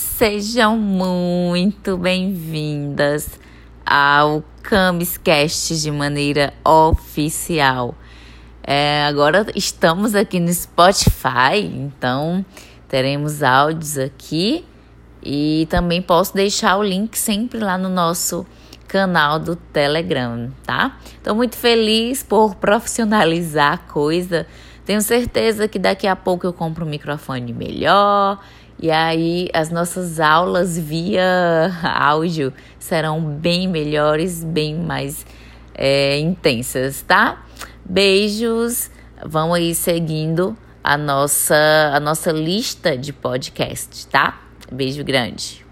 Sejam muito bem-vindas ao Cambiscast de maneira oficial. É, agora estamos aqui no Spotify, então teremos áudios aqui e também posso deixar o link sempre lá no nosso canal do Telegram, tá? Estou muito feliz por profissionalizar a coisa. Tenho certeza que daqui a pouco eu compro um microfone melhor e aí as nossas aulas via áudio serão bem melhores, bem mais é, intensas, tá? Beijos, vão aí seguindo a nossa, a nossa lista de podcast, tá? Beijo grande.